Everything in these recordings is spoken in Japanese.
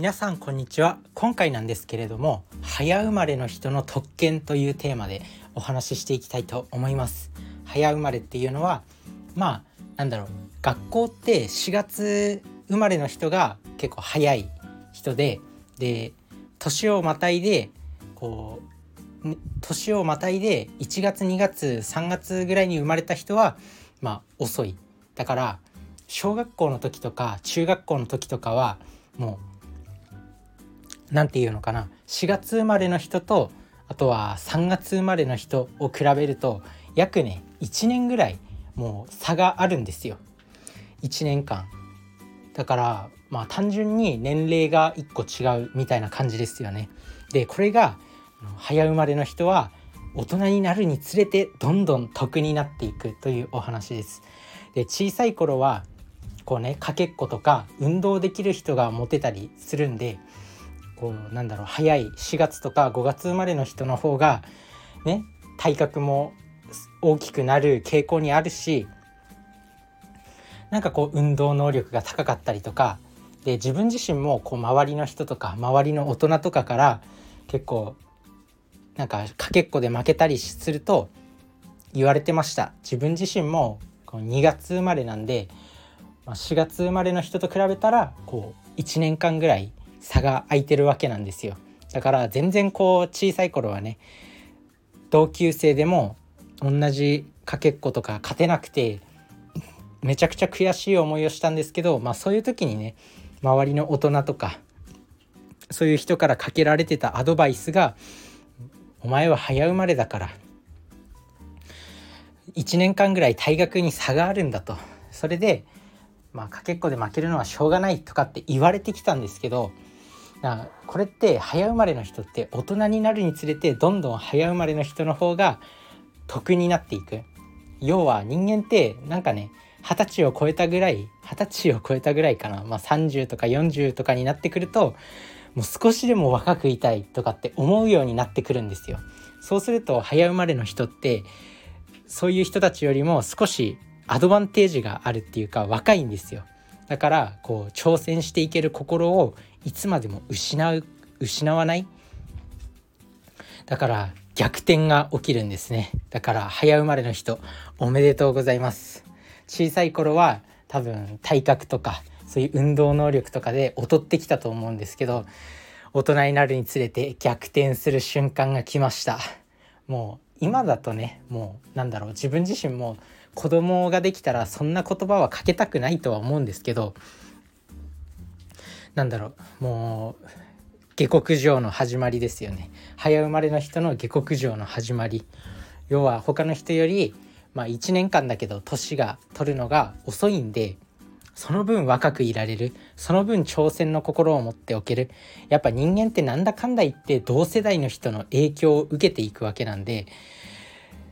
皆さんこんにちは。今回なんですけれども早生まれの人の特権というテーマでお話ししていきたいと思います。早生まれっていうのはまあなんだろう。学校って4月生まれの人が結構早い人でで年をまたいでこう年をまたいで1月2月3月ぐらいに生まれた人はまあ遅い。だから小学校の時とか中学校の時とかはもう何て言うのかな。4月生まれの人とあとは3月生まれの人を比べると約ね1年ぐらいもう差があるんですよ。1年間。だからまあ単純に年齢が1個違うみたいな感じですよね。でこれが早生まれの人は大人になるにつれてどんどん得になっていくというお話です。で小さい頃はこうねかけっことか運動できる人がモテたりするんでこうなんだろう早い4月とか5月生まれの人の方がね体格も大きくなる傾向にあるしなんかこう運動能力が高かったりとかで自分自身もこう周りの人とか周りの大人とかから結構なんかかけっこで負けたりすると言われてました。自分自身もこう2月生まれなんで4月生まれの人と比べたらこう1年間ぐらい差が空いてるわけなんですよ。だから全然こう小さい頃はね同級生でも同じかけっことか勝てなくてめちゃくちゃ悔しい思いをしたんですけど、まあ、そういう時にね周りの大人とかそういう人からかけられてたアドバイスが「お前は早生まれだから1年間ぐらい退学に差があるんだ」と。それでまあかけっこで負けるのはしょうがないとかって言われてきたんですけどなこれって早生まれの人って大人になるにつれてどんどん早生まれの人の方が得になっていく要は人間ってなんかね二十歳を超えたぐらい二十歳を超えたぐらいかな、まあ、30とか40とかになってくるともう少しでも若くいたいとかって思うようになってくるんですよ。そうすると早生まれの人ってそういう人たちよりも少しアドバンテージがあるっていうか若いんですよ。だからこう挑戦していける心をいつまでも失う失わない？だから逆転が起きるんですね。だから早生まれの人おめでとうございます。小さい頃は多分体格とかそういう運動能力とかで劣ってきたと思うんですけど大人になるにつれて逆転する瞬間が来ました。もう今だとねもうなんだろう自分自身も子供ができたらそんな言葉はかけたくないとは思うんですけどなんだろうもう下克上の始まりですよね。早生まれの人の下克上の始まり。要は他の人よりまあ、1年間だけど年が取るのが遅いんでその分若くいられる。その分挑戦の心を持っておける。やっぱ人間ってなんだかんだ言って同世代の人の影響を受けていくわけなんで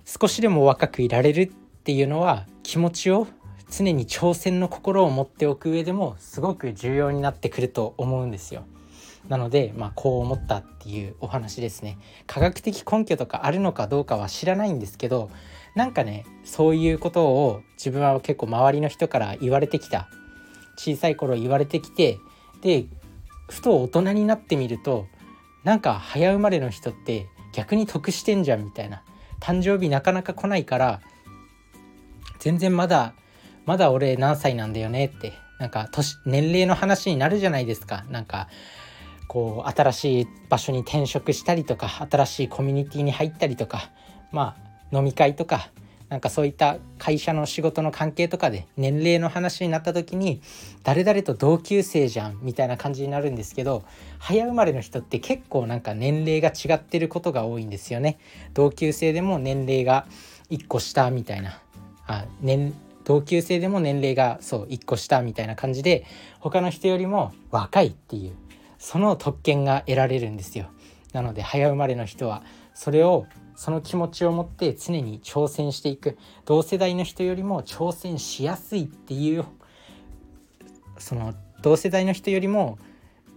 少しでも若くいられるっていうのは気持ちを常に挑戦の心を持っておく上でもすごく重要になってくると思うんですよ。なので、まあ、こう思ったっていうお話ですね。科学的根拠とかあるのかどうかは知らないんですけどなんかねそういうことを自分は結構周りの人から言われてきた小さい頃言われてきてでふと大人になってみるとなんか早生まれの人って逆に得してんじゃんみたいな誕生日なかなか来ないから全然まだまだ俺何歳なんだよねってなんか年年齢の話になるじゃないですか。なんかこう新しい場所に転職したりとか新しいコミュニティに入ったりとかまあ飲み会とかなんかそういった会社の仕事の関係とかで年齢の話になった時に誰々と同級生じゃんみたいな感じになるんですけど早生まれの人って結構なんか年齢が違ってることが多いんですよね。同級生でも年齢が1個下みたいな。あ年同級生でも年齢がそう1個下みたいな感じで他の人よりも若いっていうその特権が得られるんですよ。なので早生まれの人はそれをその気持ちを持って常に挑戦していく。同世代の人よりも挑戦しやすいっていうその同世代の人よりも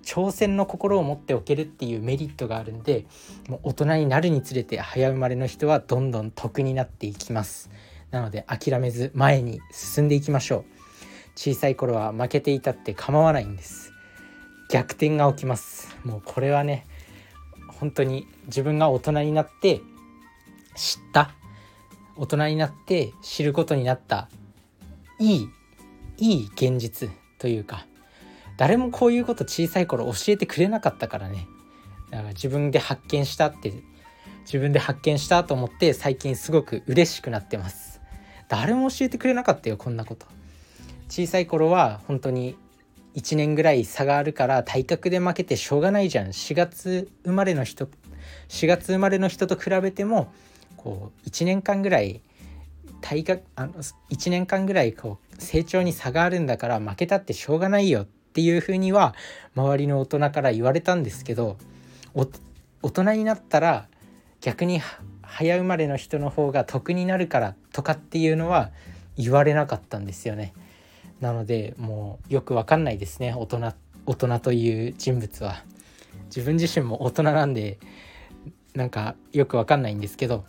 挑戦の心を持っておけるっていうメリットがあるんでもう大人になるにつれて早生まれの人はどんどん得になっていきます。なので諦めず前に進んでいきましょう。小さい頃は負けていたって構わないんです。逆転が起きます。もうこれはね本当に自分が大人になって知った。大人になって知ることになった。いいいい現実というか誰もこういうこと小さい頃教えてくれなかったからね。だから自分で発見したって自分で発見したと思って最近すごく嬉しくなってます。誰も教えてくれなかったよこんなこと。小さい頃は本当に1年ぐらい差があるから体格で負けてしょうがないじゃん。4月生まれの人4月生まれの人と比べてもこう1年間ぐらい体格あの1年間ぐらいこう成長に差があるんだから負けたってしょうがないよっていうふうには周りの大人から言われたんですけど大人になったら逆に早生まれの人の方が得になるからとかっていうのは言われなかったんですよね。なのでもうよくわかんないですね大人大人という人物は。自分自身も大人なんでなんかよくわかんないんですけど、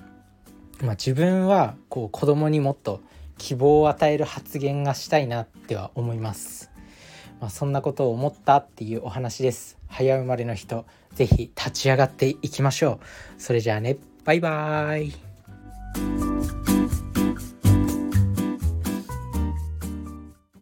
まあ、自分はこう子供にもっと希望を与える発言がしたいなっては思います。まあ、そんなことを思ったっていうお話です。早生まれの人、是非立ち上がっていきましょう。それじゃあね、バイバーイ。